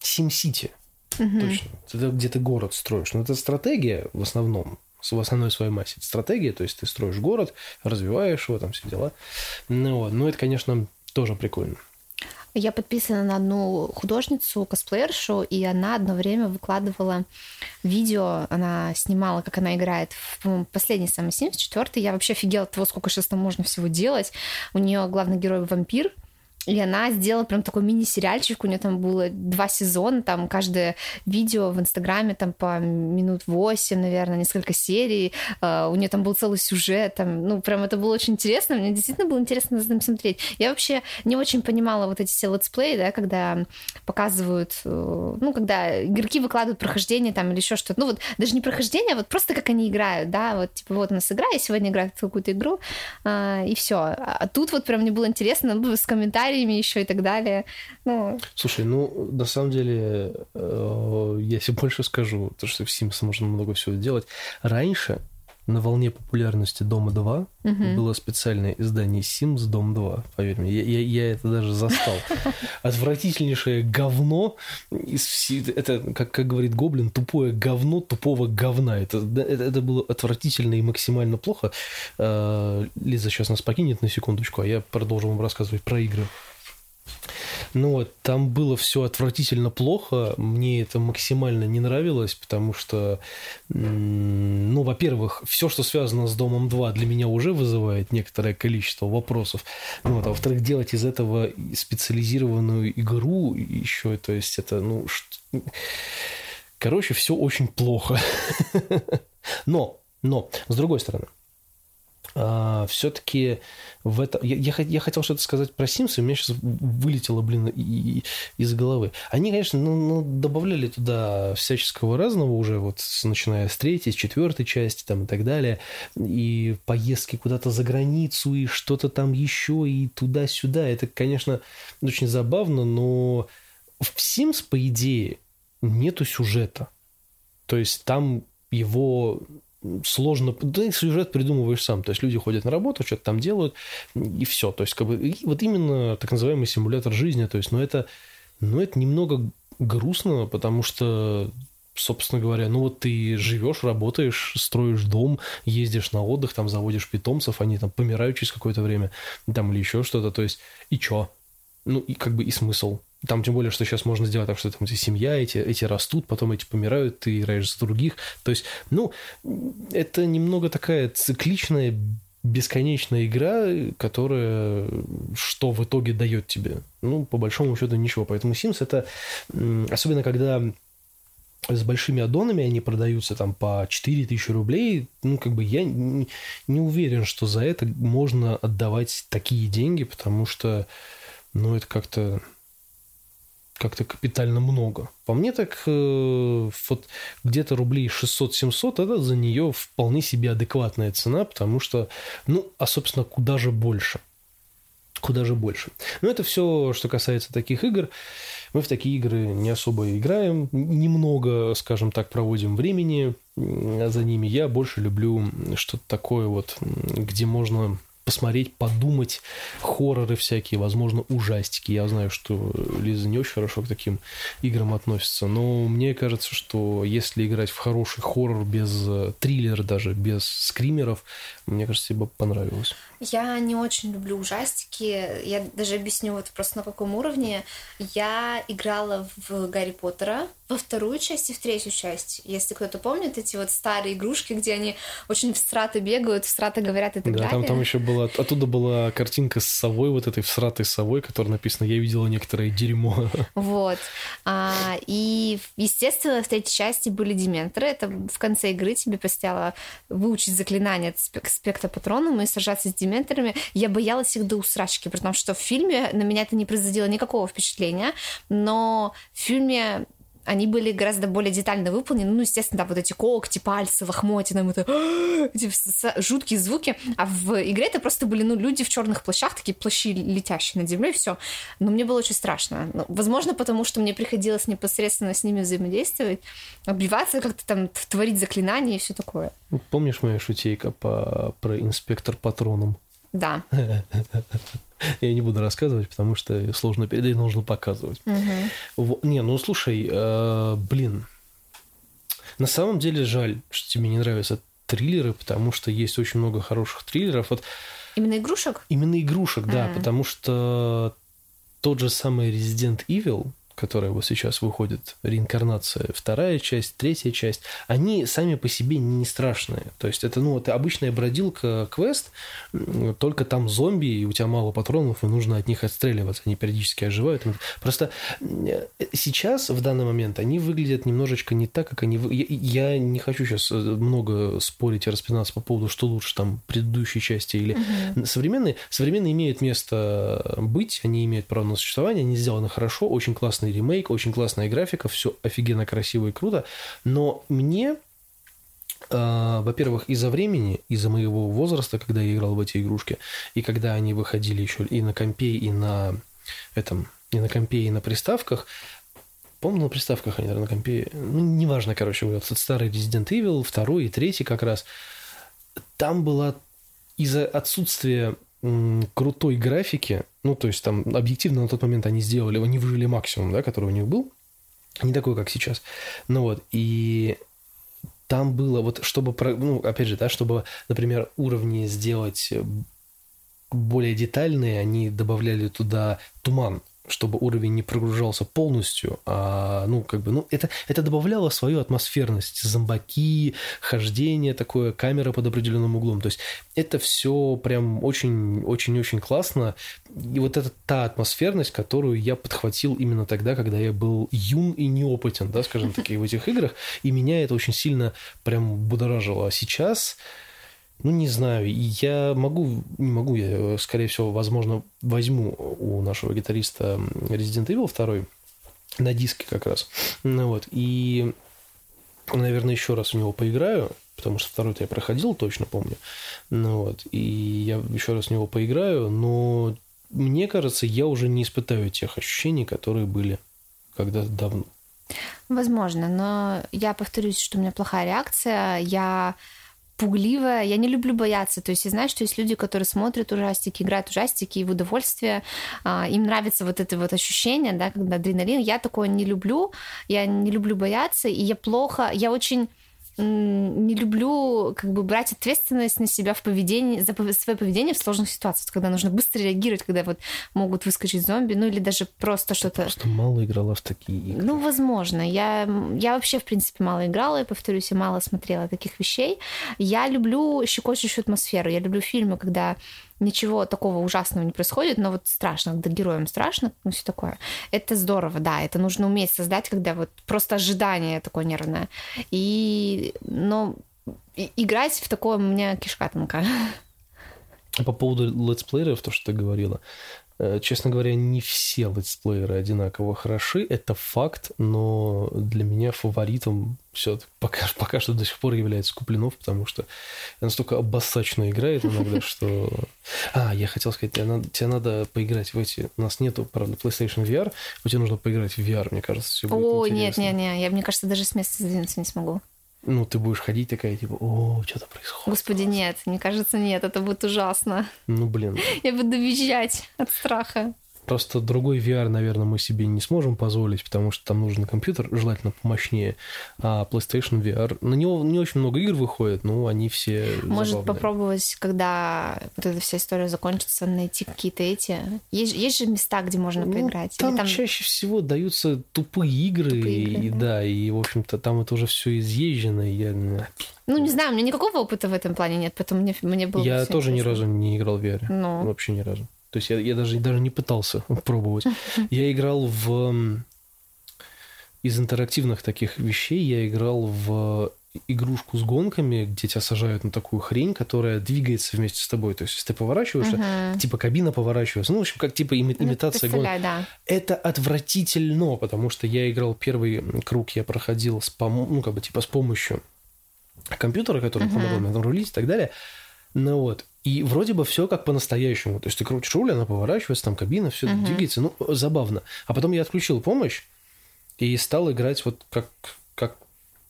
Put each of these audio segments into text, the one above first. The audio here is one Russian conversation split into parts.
Сим-Сити. Точно. Это где ты город строишь. Но это стратегия в основном в основной своей массе. Это стратегия, то есть ты строишь город, развиваешь его, там все дела. Ну, ну это, конечно, тоже прикольно. Я подписана на одну художницу, косплеершу, и она одно время выкладывала видео, она снимала, как она играет в последний самый 74 Я вообще офигела от того, сколько сейчас там можно всего делать. У нее главный герой вампир, и она сделала прям такой мини-сериальчик, у нее там было два сезона, там каждое видео в Инстаграме там по минут восемь, наверное, несколько серий, uh, у нее там был целый сюжет, там, ну, прям это было очень интересно, мне действительно было интересно за этим смотреть. Я вообще не очень понимала вот эти все летсплеи, да, когда показывают, э, ну, когда игроки выкладывают прохождение там или еще что-то, ну, вот даже не прохождение, а вот просто как они играют, да, вот, типа, вот у нас игра, я сегодня играю в какую-то игру, uh, и все. А тут вот прям мне было интересно, ну, с комментариями комментариями еще и так далее. Ну... Слушай, ну, на самом деле, э, я себе больше скажу, то, что в Sims можно много всего делать. Раньше на волне популярности Дома 2 угу. было специальное издание Sims Дом 2, поверь мне. Я, я, я это даже застал. Отвратительнейшее говно. Из, это, как, как говорит Гоблин, тупое говно тупого говна. Это, это, это было отвратительно и максимально плохо. Э, Лиза сейчас нас покинет на секундочку, а я продолжу вам рассказывать про игры. Ну вот, там было все отвратительно плохо. Мне это максимально не нравилось, потому что, ну, во-первых, все, что связано с Домом 2, для меня уже вызывает некоторое количество вопросов. Ну, вот, а во-вторых, делать из этого специализированную игру еще, то есть это, ну, что... короче, все очень плохо. Но, но, с другой стороны, а, все-таки в этом... Я, я, я хотел что-то сказать про Sims, и у меня сейчас вылетело, блин, и, и, из головы. Они, конечно, ну, ну, добавляли туда всяческого разного уже, вот начиная с третьей, с четвертой части там, и так далее, и поездки куда-то за границу, и что-то там еще, и туда-сюда. Это, конечно, очень забавно, но в Sims, по идее, нету сюжета. То есть там его сложно, да сюжет придумываешь сам, то есть люди ходят на работу, что-то там делают, и все, то есть как бы и вот именно так называемый симулятор жизни, то есть, но это, но это немного грустно, потому что собственно говоря, ну вот ты живешь, работаешь, строишь дом, ездишь на отдых, там заводишь питомцев, они там помирают через какое-то время, там или еще что-то, то есть и чё? Ну и как бы и смысл. Там тем более, что сейчас можно сделать так, что там семья, эти, эти растут, потом эти помирают, ты играешь за других. То есть, ну, это немного такая цикличная, бесконечная игра, которая что в итоге дает тебе? Ну, по большому счету, ничего. Поэтому Sims это, особенно когда с большими аддонами они продаются там по 4000 рублей, ну, как бы я не, не уверен, что за это можно отдавать такие деньги, потому что, ну, это как-то как-то капитально много. По мне так э, вот где-то рублей 600-700 это за нее вполне себе адекватная цена, потому что, ну, а собственно, куда же больше? Куда же больше? Но это все, что касается таких игр. Мы в такие игры не особо играем, немного, скажем так, проводим времени за ними. Я больше люблю что-то такое вот, где можно посмотреть, подумать, хорроры всякие, возможно, ужастики. Я знаю, что Лиза не очень хорошо к таким играм относится, но мне кажется, что если играть в хороший хоррор без э, триллера даже, без скримеров, мне кажется, тебе бы понравилось. Я не очень люблю ужастики. Я даже объясню вот просто на каком уровне. Я играла в Гарри Поттера во вторую часть и в третью часть. Если кто-то помнит эти вот старые игрушки, где они очень в страты бегают, в страты говорят и так да, далее. Там, там еще была, оттуда была картинка с совой, вот этой всратой совой, которая написана «Я видела некоторое дерьмо». Вот. А, и, естественно, в третьей части были дементоры. Это в конце игры тебе предстояло выучить заклинание от спектра патроном и сражаться с дементорами дементорами, я боялась их до усрачки, потому что в фильме на меня это не производило никакого впечатления, но в фильме они были гораздо более детально выполнены. Ну, естественно, да, вот эти когти, пальцы, лохмотья, там это жуткие звуки. А в игре это просто были, ну, люди в черных плащах, такие плащи летящие над землей, все. Но мне было очень страшно. Ну, возможно, потому что мне приходилось непосредственно с ними взаимодействовать, обливаться, как-то там творить заклинания и все такое. Помнишь моя шутейка по... про инспектор патроном? Да. Я не буду рассказывать, потому что сложно передать, нужно показывать. Угу. Не, ну слушай, э, блин, на самом деле жаль, что тебе не нравятся триллеры, потому что есть очень много хороших триллеров. Вот Именно игрушек? Именно игрушек, да, mm. потому что тот же самый Resident Evil, которая вот сейчас выходит, реинкарнация, вторая часть, третья часть, они сами по себе не страшные. То есть это, ну, это обычная бродилка квест, только там зомби, и у тебя мало патронов, и нужно от них отстреливаться, они периодически оживают. Просто э, сейчас, в данный момент, они выглядят немножечко не так, как они... Я, я не хочу сейчас э, много спорить и распинаться по поводу, что лучше, там, предыдущей части или угу. современные. Современные имеют место быть, они имеют право на существование, они сделаны хорошо, очень классные классный ремейк, очень классная графика, все офигенно красиво и круто. Но мне Uh, во-первых, из-за времени, из-за моего возраста, когда я играл в эти игрушки, и когда они выходили еще и на компе, и на этом, и на компе, и на приставках, помню, на приставках они, наверное, на компе, ну, неважно, короче, вот этот старый Resident Evil, второй и третий как раз, там была из-за отсутствия крутой графики, ну, то есть там объективно на тот момент они сделали, они выжили максимум, да, который у них был, не такой, как сейчас. Ну вот, и там было вот, чтобы, ну, опять же, да, чтобы, например, уровни сделать более детальные, они добавляли туда туман, чтобы уровень не прогружался полностью, а, ну, как бы, ну, это, это добавляло свою атмосферность, зомбаки, хождение такое, камера под определенным углом, то есть это все прям очень-очень-очень классно, и вот это та атмосферность, которую я подхватил именно тогда, когда я был юн и неопытен, да, скажем так, в этих играх, и меня это очень сильно прям будоражило, а сейчас ну, не знаю, я могу, не могу, я, скорее всего, возможно, возьму у нашего гитариста Resident Evil 2 на диске как раз. Ну вот, и, наверное, еще раз у него поиграю, потому что второй-то я проходил, точно помню. Ну вот, и я еще раз в него поиграю, но мне кажется, я уже не испытаю тех ощущений, которые были когда-то давно. Возможно, но я повторюсь, что у меня плохая реакция. Я пугливая. Я не люблю бояться. То есть я знаю, что есть люди, которые смотрят ужастики, играют ужастики и в удовольствие. А, им нравится вот это вот ощущение, да, когда адреналин. Я такое не люблю. Я не люблю бояться. И я плохо... Я очень не люблю как бы брать ответственность на себя в поведении, за свое поведение в сложных ситуациях, когда нужно быстро реагировать, когда вот могут выскочить зомби, ну или даже просто что-то... Просто мало играла в такие игры. Ну, возможно. Я, я вообще, в принципе, мало играла, и, повторюсь, я мало смотрела таких вещей. Я люблю щекочущую атмосферу. Я люблю фильмы, когда ничего такого ужасного не происходит, но вот страшно, когда героям страшно, ну все такое. Это здорово, да, это нужно уметь создать, когда вот просто ожидание такое нервное. И, но играть в такое у меня кишка тонка. По поводу летсплееров, то, что ты говорила, Э, честно говоря, не все летсплееры одинаково хороши, это факт, но для меня фаворитом все пока, пока что до сих пор является Куплинов, потому что настолько обоссачно играет иногда, что... А, я хотел сказать, тебе надо, тебе надо поиграть в эти... У нас нету, правда, PlayStation VR, но тебе нужно поиграть в VR, мне кажется, все будет О, нет, нет, нет, я, мне кажется, даже с места сдвинуться не смогу. Ну, ты будешь ходить такая, типа, о, что-то происходит. Господи, нет, мне кажется, нет, это будет ужасно. Ну, блин. Я буду визжать от страха. Просто другой VR, наверное, мы себе не сможем позволить, потому что там нужен компьютер, желательно помощнее. А PlayStation VR, на него не очень много игр выходит, но они все Может забавные. попробовать, когда вот эта вся история закончится, найти какие-то эти... Есть, есть же места, где можно ну, поиграть? Там, там чаще всего даются тупые игры, тупые игры и, да. да, и, в общем-то, там это уже все изъезжено, и я... Ну, не знаю, у меня никакого опыта в этом плане нет, поэтому мне, мне было Я тоже интересно. ни разу не играл в VR. Ну. Вообще ни разу. То есть я, я даже, даже не пытался пробовать. Я играл в... Из интерактивных таких вещей я играл в игрушку с гонками, где тебя сажают на такую хрень, которая двигается вместе с тобой. То есть, если ты поворачиваешься, uh-huh. типа кабина поворачивается. Ну, в общем, как типа ими- ну, имитация гонки. Да. Это отвратительно, потому что я играл первый круг, я проходил с, пом- ну, как бы, типа, с помощью компьютера, который uh-huh. помогал мне там рулить и так далее. Ну вот. И вроде бы все как по-настоящему. То есть ты крутишь руль, она поворачивается, там кабина, все uh-huh. двигается. Ну, забавно. А потом я отключил помощь и стал играть вот как, как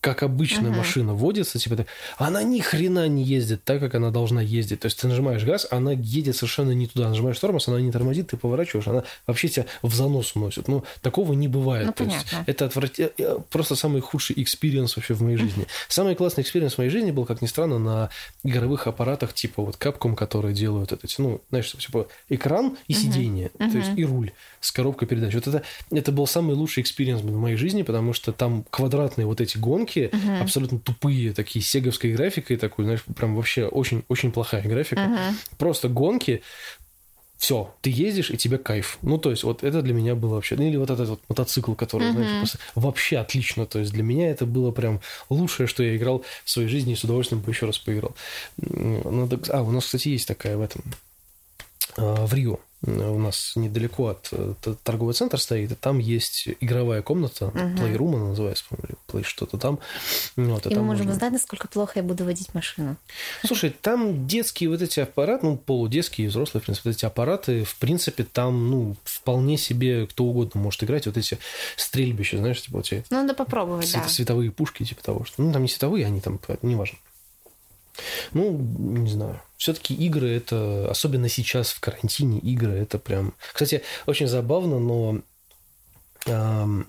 как обычная uh-huh. машина водится, типа, она ни хрена не ездит так, как она должна ездить. То есть ты нажимаешь газ, она едет совершенно не туда. Нажимаешь тормоз, она не тормозит, ты поворачиваешь, она вообще тебя в занос уносит. Ну, такого не бывает. Ну, То понятно. есть это отврат... Э, э, просто самый худший experience вообще в моей жизни. Самый классный experience в моей жизни был, как ни странно, на игровых аппаратах типа вот Capcom, которые делают это, ну, знаешь, типа экран и uh-huh. сиденье, uh-huh. то есть и руль с коробкой передач. Вот это, это был самый лучший experience в моей жизни, потому что там квадратные вот эти гонки, uh-huh. абсолютно тупые, такие сеговской графикой такой, знаешь, прям вообще очень-очень плохая графика. Uh-huh. Просто гонки, все, ты ездишь, и тебе кайф. Ну, то есть, вот это для меня было вообще... Ну, или вот этот вот мотоцикл, который, uh-huh. знаешь, просто вообще отлично. То есть, для меня это было прям лучшее, что я играл в своей жизни, и с удовольствием бы еще раз поиграл. Ну, так... А, у нас, кстати, есть такая в этом... А, в Рио у нас недалеко от, от торговый центр стоит, и там есть игровая комната, угу. Playroom она называется, Play что-то там. Вот, и, и мы можем можно... узнать, насколько плохо я буду водить машину. Слушай, там детские вот эти аппараты, ну, полудетские, взрослые, в принципе, вот эти аппараты, в принципе, там, ну, вполне себе кто угодно может играть. Вот эти стрельбища, знаешь, типа вот эти... Ну, надо попробовать, свет, да. Световые пушки, типа того, что... Ну, там не световые, они там, неважно. Ну, не знаю. Все-таки игры это, особенно сейчас в карантине, игры это прям... Кстати, очень забавно, но эм,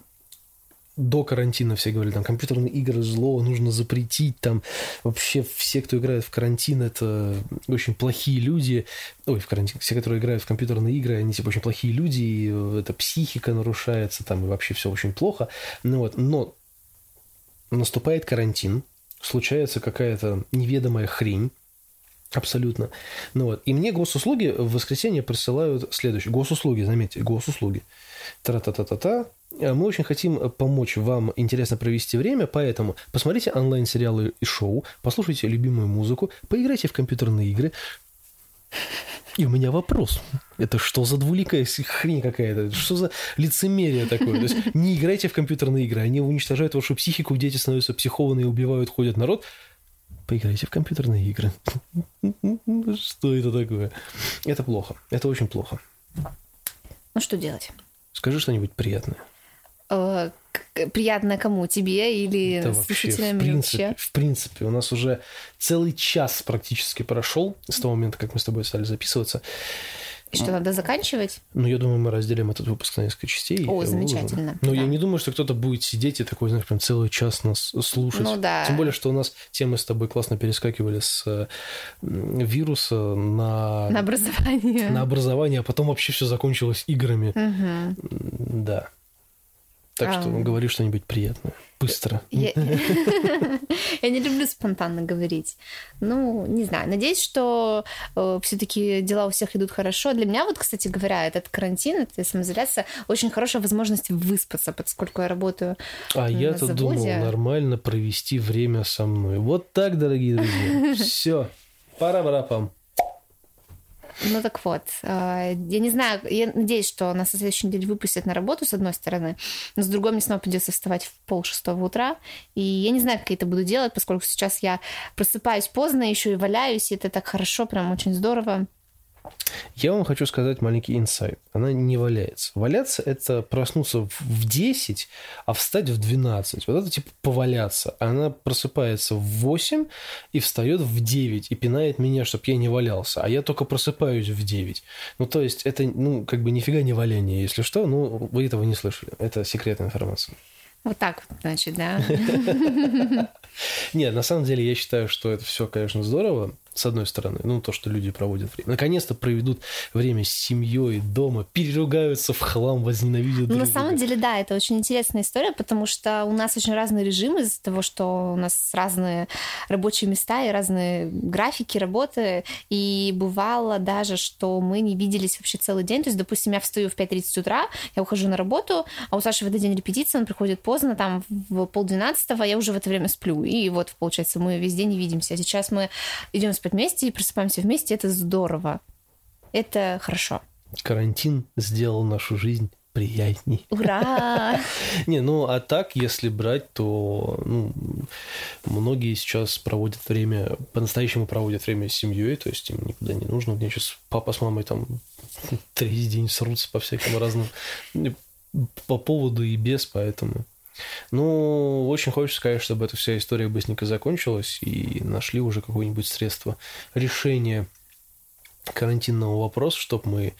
до карантина все говорили, там, компьютерные игры зло, нужно запретить, там, вообще все, кто играет в карантин, это очень плохие люди, ой, в карантин, все, которые играют в компьютерные игры, они, типа, очень плохие люди, и это психика нарушается, там, и вообще все очень плохо, ну вот, но наступает карантин, случается какая-то неведомая хрень, Абсолютно. Ну вот. И мне госуслуги в воскресенье присылают следующее. Госуслуги, заметьте, госуслуги. Тра-та-та-та-та. Мы очень хотим помочь вам интересно провести время, поэтому посмотрите онлайн-сериалы и шоу, послушайте любимую музыку, поиграйте в компьютерные игры. И у меня вопрос. Это что за двуликая хрень какая-то? Что за лицемерие такое? То есть не играйте в компьютерные игры, они уничтожают вашу психику, дети становятся психованные, убивают, ходят народ. Поиграйте в компьютерные игры. Что это такое? Это плохо. Это очень плохо. Ну что делать? Скажи что-нибудь приятное. Э, приятно кому? Тебе или да слушателям? Вообще, в, принципе, вообще? в принципе, у нас уже целый час практически прошел с того момента, как мы с тобой стали записываться. И что, надо заканчивать? Ну, я думаю, мы разделим этот выпуск на несколько частей. О, замечательно. Ну, да. я не думаю, что кто-то будет сидеть и такой, знаешь, прям целый час нас слушать. Ну, да. Тем более, что у нас темы с тобой классно перескакивали с вируса на... На образование. На образование, а потом вообще все закончилось играми. Угу. Да. Так что а... говори что-нибудь приятное. Быстро. Я... Я не люблю спонтанно говорить. Ну, не знаю. Надеюсь, что э, все-таки дела у всех идут хорошо. Для меня, вот, кстати говоря, этот карантин, эта самоизоляция очень хорошая возможность выспаться, поскольку я работаю. А я-то думал нормально провести время со мной. Вот так, дорогие друзья. Все. Пора-барапам. Ну так вот, э, я не знаю, я надеюсь, что нас на следующей неделе выпустят на работу, с одной стороны, но с другой мне снова придется вставать в пол шестого утра, и я не знаю, как я это буду делать, поскольку сейчас я просыпаюсь поздно, еще и валяюсь, и это так хорошо, прям очень здорово. Я вам хочу сказать маленький инсайт. Она не валяется. Валяться – это проснуться в 10, а встать в 12. Вот это типа поваляться. Она просыпается в 8 и встает в 9 и пинает меня, чтобы я не валялся. А я только просыпаюсь в 9. Ну, то есть, это, ну, как бы нифига не валяние, если что. Ну, вы этого не слышали. Это секретная информация. Вот так, значит, да? Нет, на самом деле я считаю, что это все, конечно, здорово с одной стороны, ну, то, что люди проводят время. Наконец-то проведут время с семьей, дома, переругаются в хлам, возненавидят ну, На самом деле, да, это очень интересная история, потому что у нас очень разный режим из-за того, что у нас разные рабочие места и разные графики работы, и бывало даже, что мы не виделись вообще целый день, то есть, допустим, я встаю в 5.30 утра, я ухожу на работу, а у Саши в этот день репетиция, он приходит поздно, там, в полдвенадцатого, я уже в это время сплю, и вот, получается, мы весь день не видимся. А сейчас мы идем спать вместе и просыпаемся вместе, это здорово. Это хорошо. Карантин сделал нашу жизнь приятней. Ура! Не, ну а так, если брать, то ну, многие сейчас проводят время, по-настоящему проводят время с семьей, то есть им никуда не нужно. У меня сейчас папа с мамой там третий день срутся по всяким разным по поводу и без, поэтому Ну, очень хочется сказать, чтобы эта вся история быстренько закончилась и нашли уже какое-нибудь средство решения карантинного вопроса, чтобы мы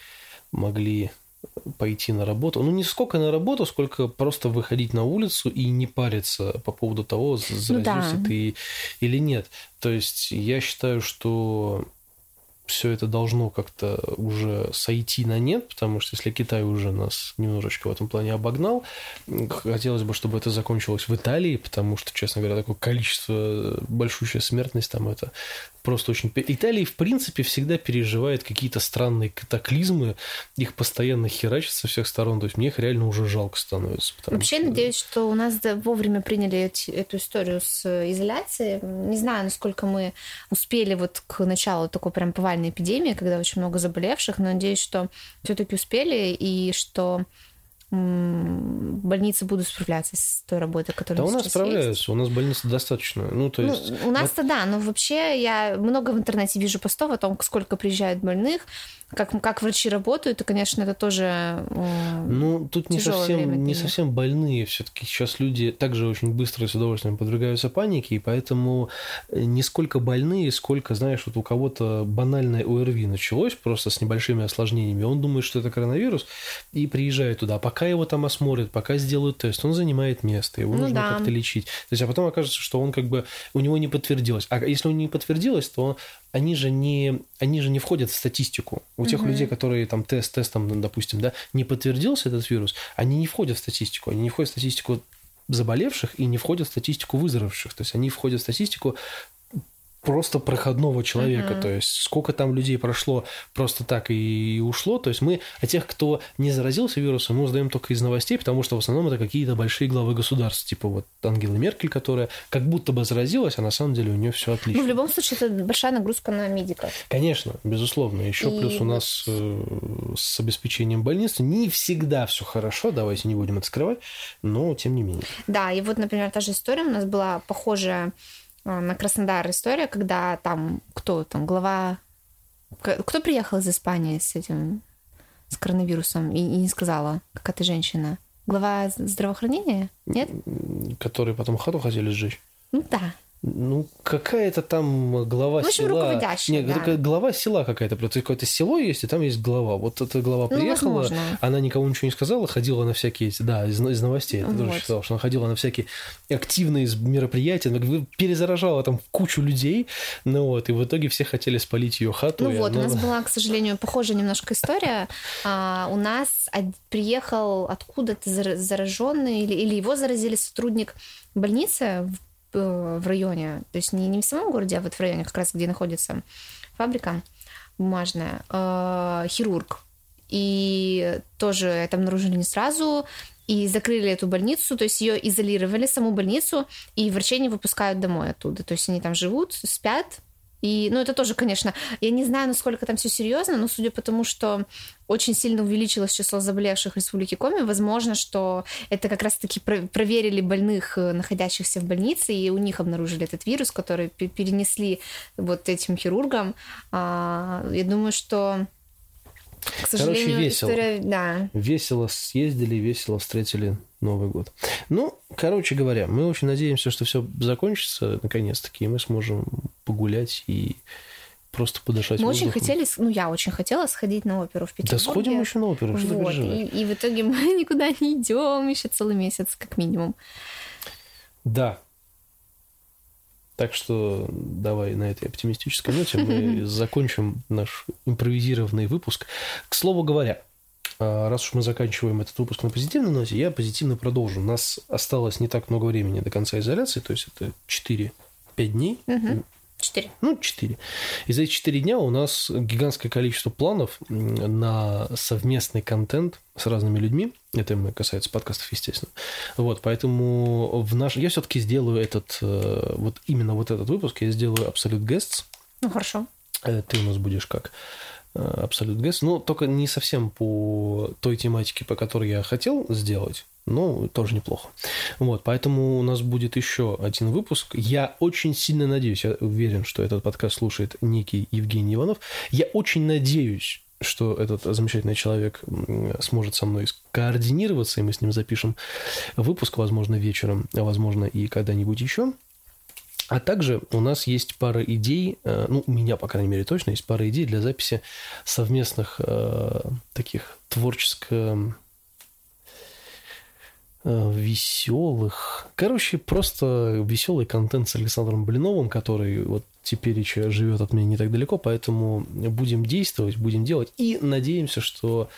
могли пойти на работу. Ну, не сколько на работу, сколько просто выходить на улицу и не париться по поводу того, заразился ну, да. ты или нет. То есть я считаю, что все это должно как-то уже сойти на нет, потому что если Китай уже нас немножечко в этом плане обогнал, хотелось бы, чтобы это закончилось в Италии, потому что, честно говоря, такое количество, большущая смертность там это просто очень... Италия, в принципе, всегда переживает какие-то странные катаклизмы, их постоянно херачат со всех сторон, то есть мне их реально уже жалко становится. Вообще, что... надеюсь, что у нас вовремя приняли эту историю с изоляцией. Не знаю, насколько мы успели вот к началу такой прям повальной эпидемии, когда очень много заболевших, но надеюсь, что все-таки успели и что больницы будут справляться с той работой, которая Да у нас справляются, есть. у нас больницы достаточно. Ну, то ну, есть... Ну, у нас-то да, но вообще я много в интернете вижу постов о том, сколько приезжает больных, как, как врачи работают, и, конечно, это тоже Ну, тут не совсем, не совсем больные. все таки сейчас люди также очень быстро и с удовольствием подвергаются панике, и поэтому э, не сколько больные, сколько, знаешь, вот у кого-то банальное ОРВИ началось просто с небольшими осложнениями. Он думает, что это коронавирус, и приезжает туда. Пока его там осмотрят, пока сделают тест, он занимает место, его ну, нужно да. как-то лечить. То есть, а потом окажется, что он как бы, у него не подтвердилось. А если он не подтвердилось, то они же не, они же не входят в статистику. У тех угу. людей, которые там тест, тестом, допустим, да, не подтвердился этот вирус, они не входят в статистику. Они не входят в статистику заболевших и не входят в статистику выздоровевших. То есть они входят в статистику просто проходного человека. Uh-huh. То есть сколько там людей прошло просто так и ушло. То есть мы о тех, кто не заразился вирусом, мы узнаем только из новостей, потому что в основном это какие-то большие главы государств, типа вот Ангела Меркель, которая как будто бы заразилась, а на самом деле у нее все отлично. Ну, в любом случае, это большая нагрузка на медиков. Конечно, безусловно. Еще и... плюс у нас э, с обеспечением больницы не всегда все хорошо, давайте не будем это скрывать, но тем не менее. Да, и вот, например, та же история у нас была похожая на Краснодар история, когда там кто там, глава... Кто приехал из Испании с этим, с коронавирусом и, и не сказала, какая-то женщина? Глава здравоохранения? Нет? Которые потом хату хотели сжечь? Ну да. Ну, какая-то там глава в общем, села. Нет, да. глава села какая-то. Какое-то село есть, и там есть глава. Вот эта глава ну, приехала, возможно. она никому ничего не сказала, ходила на всякие, да, из, из новостей. Это вот. тоже читал, что она ходила на всякие активные мероприятия, перезаражала там кучу людей, ну вот, и в итоге все хотели спалить ее хату. Ну вот, она... у нас была, к сожалению, похожая немножко история. А, у нас приехал откуда-то зараженный, или, или его заразили сотрудник больницы в в районе, то есть не, не в самом городе, а вот в районе, как раз где находится фабрика бумажная, э, хирург. И тоже это обнаружили не сразу, и закрыли эту больницу, то есть ее изолировали, саму больницу, и врачей не выпускают домой оттуда. То есть они там живут, спят, и, ну, это тоже, конечно, я не знаю, насколько там все серьезно, но судя по тому, что очень сильно увеличилось число заболевших в Республике Коми, возможно, что это как раз-таки проверили больных, э, находящихся в больнице, и у них обнаружили этот вирус, который перенесли вот этим хирургам. А, я думаю, что к сожалению, Короче, весело. История... Да. Весело съездили, весело встретили Новый год. Ну, короче говоря, мы очень надеемся, что все закончится наконец-таки, и мы сможем погулять и просто подышать Мы воздухом. очень хотели, ну, я очень хотела сходить на оперу в Петербурге. Да сходим еще на оперу, что вот, и, и в итоге мы никуда не идем еще целый месяц, как минимум. Да, так что давай на этой оптимистической ноте мы закончим наш импровизированный выпуск. К слову говоря, а, раз уж мы заканчиваем этот выпуск на позитивной ноте, я позитивно продолжу. У нас осталось не так много времени до конца изоляции, то есть это 4-5 дней. Угу. Четыре. Ну, четыре. И за эти четыре дня у нас гигантское количество планов на совместный контент с разными людьми. Это касается подкастов, естественно. Вот, поэтому в наш... я все-таки сделаю этот, э, вот именно вот этот выпуск, я сделаю Absolute Guests. Ну, хорошо. Э, ты у нас будешь как Absolute Guest, но только не совсем по той тематике, по которой я хотел сделать, ну, тоже неплохо. Вот, поэтому у нас будет еще один выпуск. Я очень сильно надеюсь, я уверен, что этот подкаст слушает некий Евгений Иванов. Я очень надеюсь, что этот замечательный человек сможет со мной координироваться, и мы с ним запишем выпуск, возможно, вечером, а возможно, и когда-нибудь еще. А также у нас есть пара идей, э, ну, у меня, по крайней мере, точно есть пара идей для записи совместных э, таких творческо э, веселых. Короче, просто веселый контент с Александром Блиновым, который вот теперь еще живет от меня не так далеко, поэтому будем действовать, будем делать и надеемся, что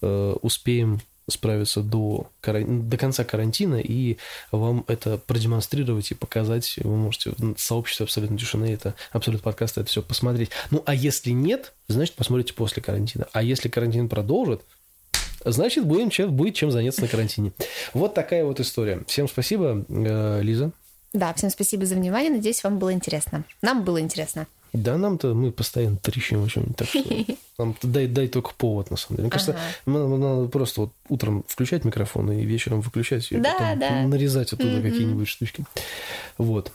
э, успеем справиться до, до конца карантина и вам это продемонстрировать и показать. Вы можете в сообществе абсолютно тишины, это абсолютно подкаст, это все посмотреть. Ну, а если нет, значит, посмотрите после карантина. А если карантин продолжит, значит, будем, чем, будет чем заняться на карантине. Вот такая вот история. Всем спасибо, э, Лиза. Да, всем спасибо за внимание. Надеюсь, вам было интересно. Нам было интересно. Да, нам-то мы постоянно трещим о чем-нибудь. Так что нам дай, дай только повод, на самом деле. Мне кажется, ага. надо просто вот утром включать микрофон и вечером выключать, и да, потом да. нарезать оттуда mm-hmm. какие-нибудь штучки. Вот.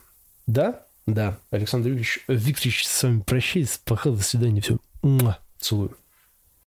Да, да. Александр Викторович, Викторович с вами прощается. Пока, до свидания. Все. Целую.